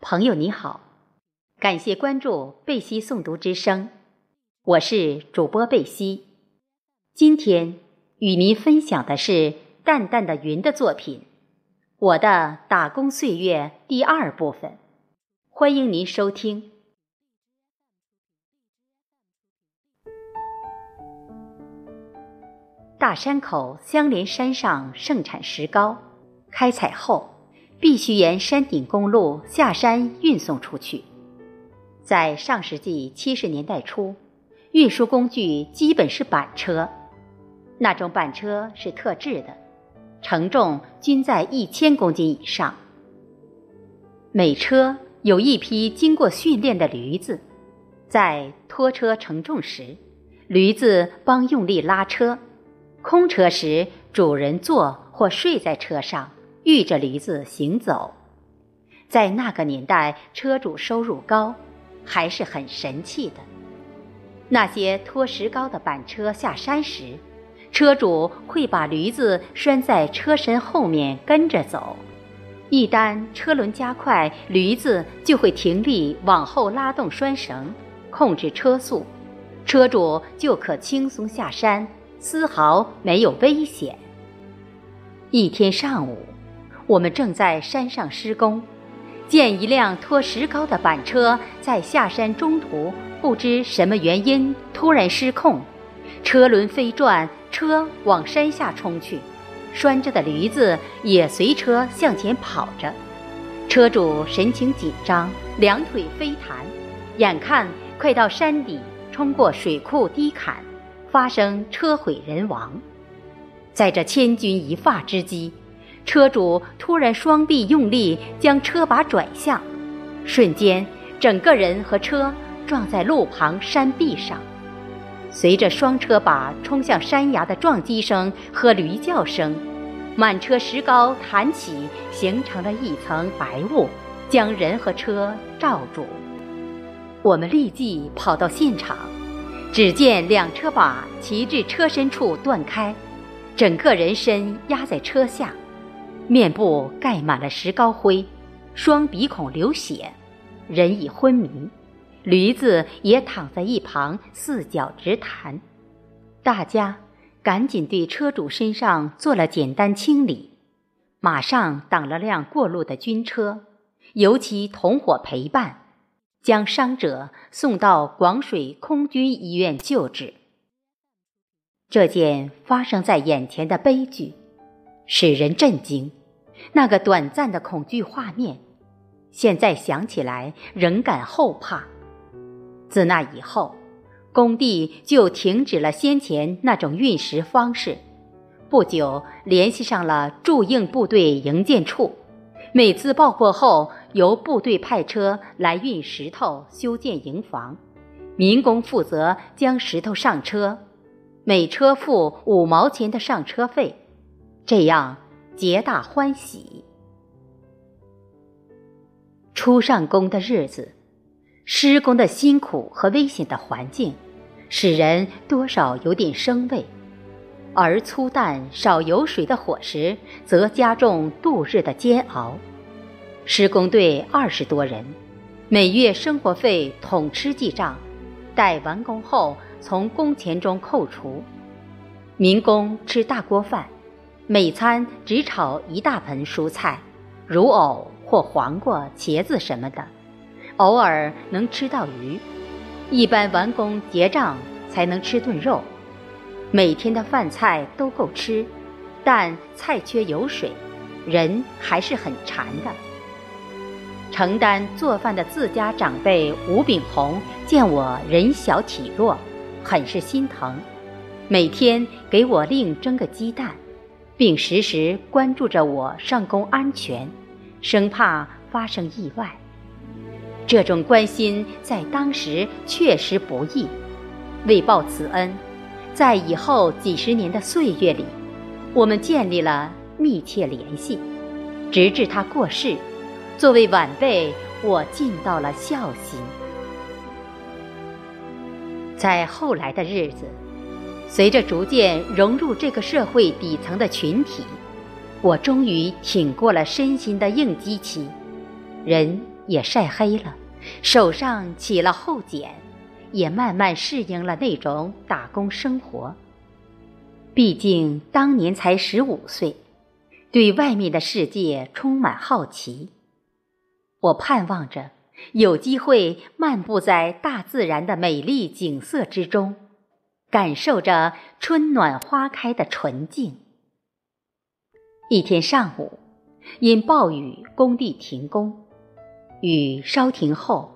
朋友你好，感谢关注贝西诵读之声，我是主播贝西。今天与您分享的是淡淡的云的作品《我的打工岁月》第二部分，欢迎您收听。大山口相连山上盛产石膏，开采后。必须沿山顶公路下山运送出去。在上世纪七十年代初，运输工具基本是板车，那种板车是特制的，承重均在一千公斤以上。每车有一批经过训练的驴子，在拖车承重时，驴子帮用力拉车；空车时，主人坐或睡在车上。遇着驴子行走，在那个年代，车主收入高，还是很神气的。那些拖石膏的板车下山时，车主会把驴子拴在车身后面跟着走。一旦车轮加快，驴子就会停力往后拉动拴绳，控制车速，车主就可轻松下山，丝毫没有危险。一天上午。我们正在山上施工，见一辆拖石膏的板车在下山中途不知什么原因突然失控，车轮飞转，车往山下冲去，拴着的驴子也随车向前跑着，车主神情紧张，两腿飞弹，眼看快到山底，冲过水库低坎，发生车毁人亡，在这千钧一发之际。车主突然双臂用力将车把转向，瞬间整个人和车撞在路旁山壁上。随着双车把冲向山崖的撞击声和驴叫声，满车石膏弹起，形成了一层白雾，将人和车罩住。我们立即跑到现场，只见两车把骑至车身处断开，整个人身压在车下。面部盖满了石膏灰，双鼻孔流血，人已昏迷，驴子也躺在一旁四脚直弹。大家赶紧对车主身上做了简单清理，马上挡了辆过路的军车，由其同伙陪伴，将伤者送到广水空军医院救治。这件发生在眼前的悲剧，使人震惊。那个短暂的恐惧画面，现在想起来仍感后怕。自那以后，工地就停止了先前那种运石方式。不久，联系上了驻印部队营建处，每次爆破后，由部队派车来运石头修建营房，民工负责将石头上车，每车付五毛钱的上车费。这样。皆大欢喜。初上工的日子，施工的辛苦和危险的环境，使人多少有点生畏；而粗淡少油水的伙食，则加重度日的煎熬。施工队二十多人，每月生活费统吃记账，待完工后从工钱中扣除。民工吃大锅饭。每餐只炒一大盆蔬菜，如藕或黄瓜、茄子什么的，偶尔能吃到鱼。一般完工结账才能吃顿肉。每天的饭菜都够吃，但菜缺油水，人还是很馋的。承担做饭的自家长辈吴炳宏见我人小体弱，很是心疼，每天给我另蒸个鸡蛋。并时时关注着我上工安全，生怕发生意外。这种关心在当时确实不易。为报此恩，在以后几十年的岁月里，我们建立了密切联系，直至他过世。作为晚辈，我尽到了孝心。在后来的日子。随着逐渐融入这个社会底层的群体，我终于挺过了身心的应激期。人也晒黑了，手上起了厚茧，也慢慢适应了那种打工生活。毕竟当年才十五岁，对外面的世界充满好奇。我盼望着有机会漫步在大自然的美丽景色之中，感受着春暖花开的纯净。一天上午，因暴雨，工地停工。雨稍停后，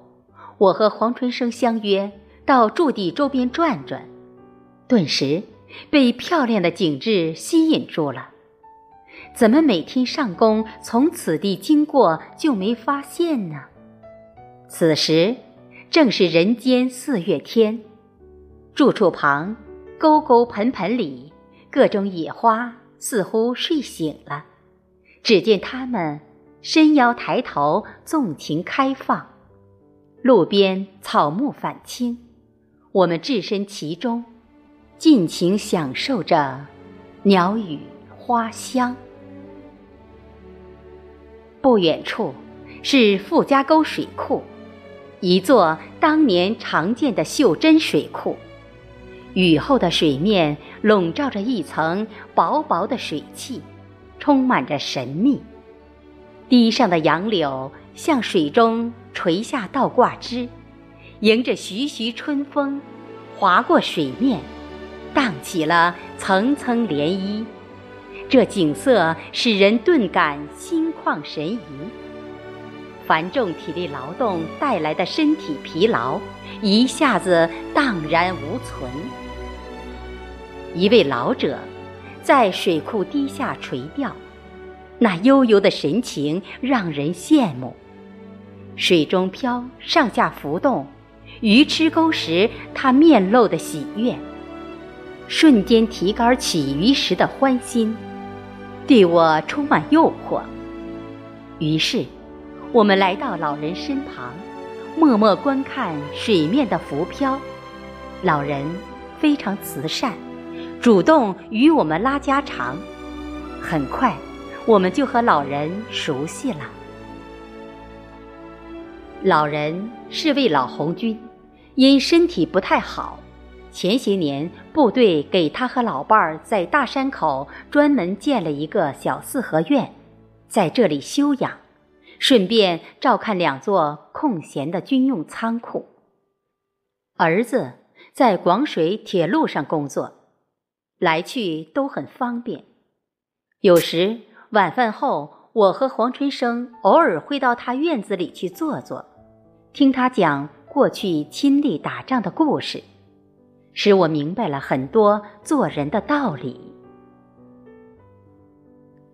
我和黄春生相约到驻地周边转转，顿时被漂亮的景致吸引住了。怎么每天上工从此地经过就没发现呢？此时正是人间四月天，住处旁沟沟盆盆里各种野花似乎睡醒了，只见它们伸腰抬头，纵情开放。路边草木反青，我们置身其中，尽情享受着鸟语花香。不远处是傅家沟水库，一座当年常见的袖珍水库。雨后的水面笼罩着一层薄薄的水汽，充满着神秘。堤上的杨柳向水中垂下倒挂枝，迎着徐徐春风，划过水面，荡起了层层涟漪。这景色使人顿感心旷神怡，繁重体力劳动带来的身体疲劳一下子荡然无存。一位老者在水库堤下垂钓，那悠悠的神情让人羡慕。水中漂，上下浮动，鱼吃钩时他面露的喜悦，瞬间提竿起鱼时的欢心。对我充满诱惑，于是我们来到老人身旁，默默观看水面的浮漂。老人非常慈善，主动与我们拉家常。很快，我们就和老人熟悉了。老人是位老红军，因身体不太好。前些年，部队给他和老伴儿在大山口专门建了一个小四合院，在这里休养，顺便照看两座空闲的军用仓库。儿子在广水铁路上工作，来去都很方便。有时晚饭后，我和黄春生偶尔会到他院子里去坐坐，听他讲过去亲历打仗的故事。使我明白了很多做人的道理。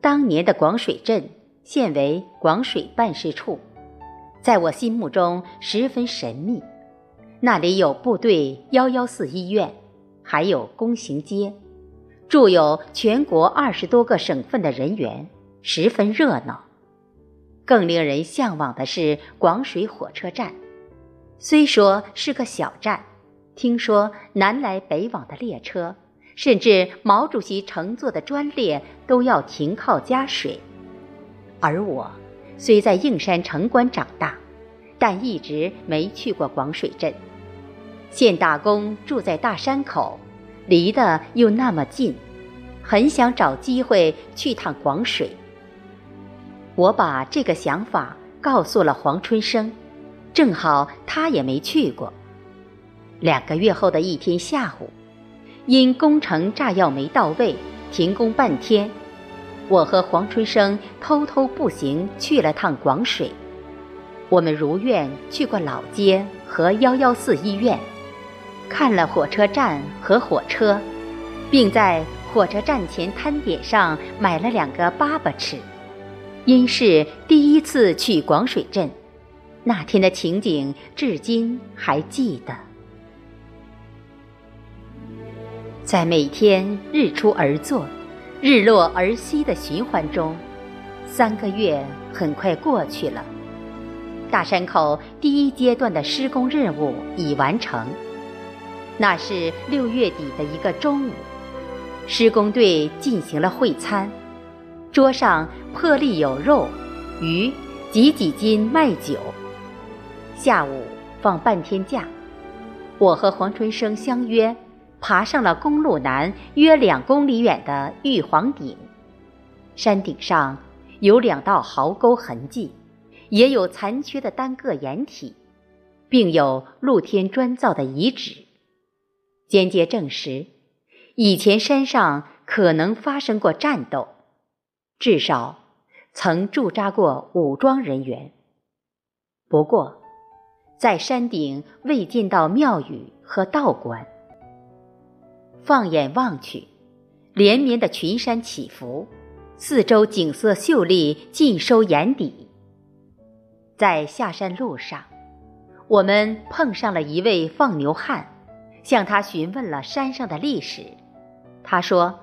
当年的广水镇现为广水办事处，在我心目中十分神秘。那里有部队幺幺四医院，还有工行街，住有全国二十多个省份的人员，十分热闹。更令人向往的是广水火车站，虽说是个小站。听说南来北往的列车，甚至毛主席乘坐的专列都要停靠加水。而我虽在应山城关长大，但一直没去过广水镇。现打工住在大山口，离得又那么近，很想找机会去趟广水。我把这个想法告诉了黄春生，正好他也没去过。两个月后的一天下午，因工程炸药没到位，停工半天。我和黄春生偷偷步行去了趟广水。我们如愿去过老街和幺幺四医院，看了火车站和火车，并在火车站前摊点上买了两个粑粑吃。因是第一次去广水镇，那天的情景至今还记得。在每天日出而作、日落而息的循环中，三个月很快过去了。大山口第一阶段的施工任务已完成。那是六月底的一个中午，施工队进行了会餐，桌上破例有肉、鱼、几几斤麦酒。下午放半天假，我和黄春生相约，爬上了公路南约两公里远的玉皇顶。山顶上有两道壕沟痕迹，也有残缺的单个掩体，并有露天砖造的遗址，间接证实，以前山上可能发生过战斗，至少曾驻扎过武装人员。不过。在山顶未见到庙宇和道观。放眼望去，连绵的群山起伏，四周景色秀丽，尽收眼底。在下山路上，我们碰上了一位放牛汉，向他询问了山上的历史。他说，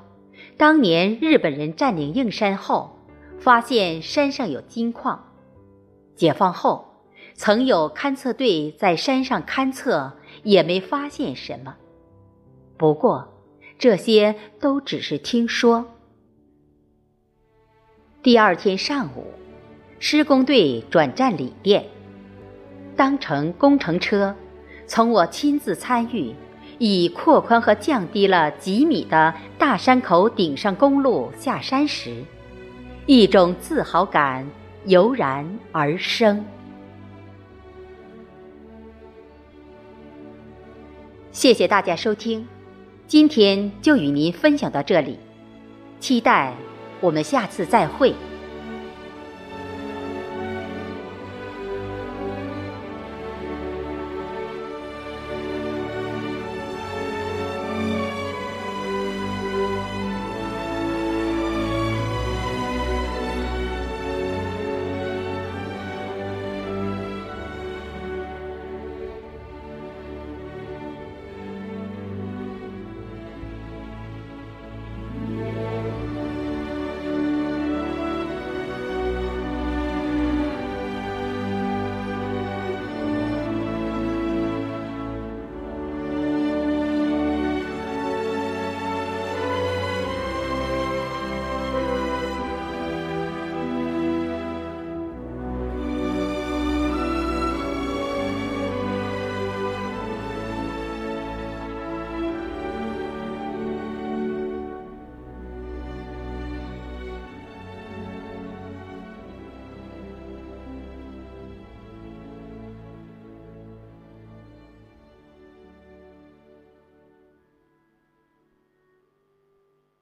当年日本人占领应山后，发现山上有金矿，解放后。曾有勘测队在山上勘测，也没发现什么。不过，这些都只是听说。第二天上午，施工队转战里店，当乘工程车，从我亲自参与，以扩宽和降低了几米的大山口顶上公路下山时，一种自豪感油然而生。谢谢大家收听，今天就与您分享到这里，期待我们下次再会。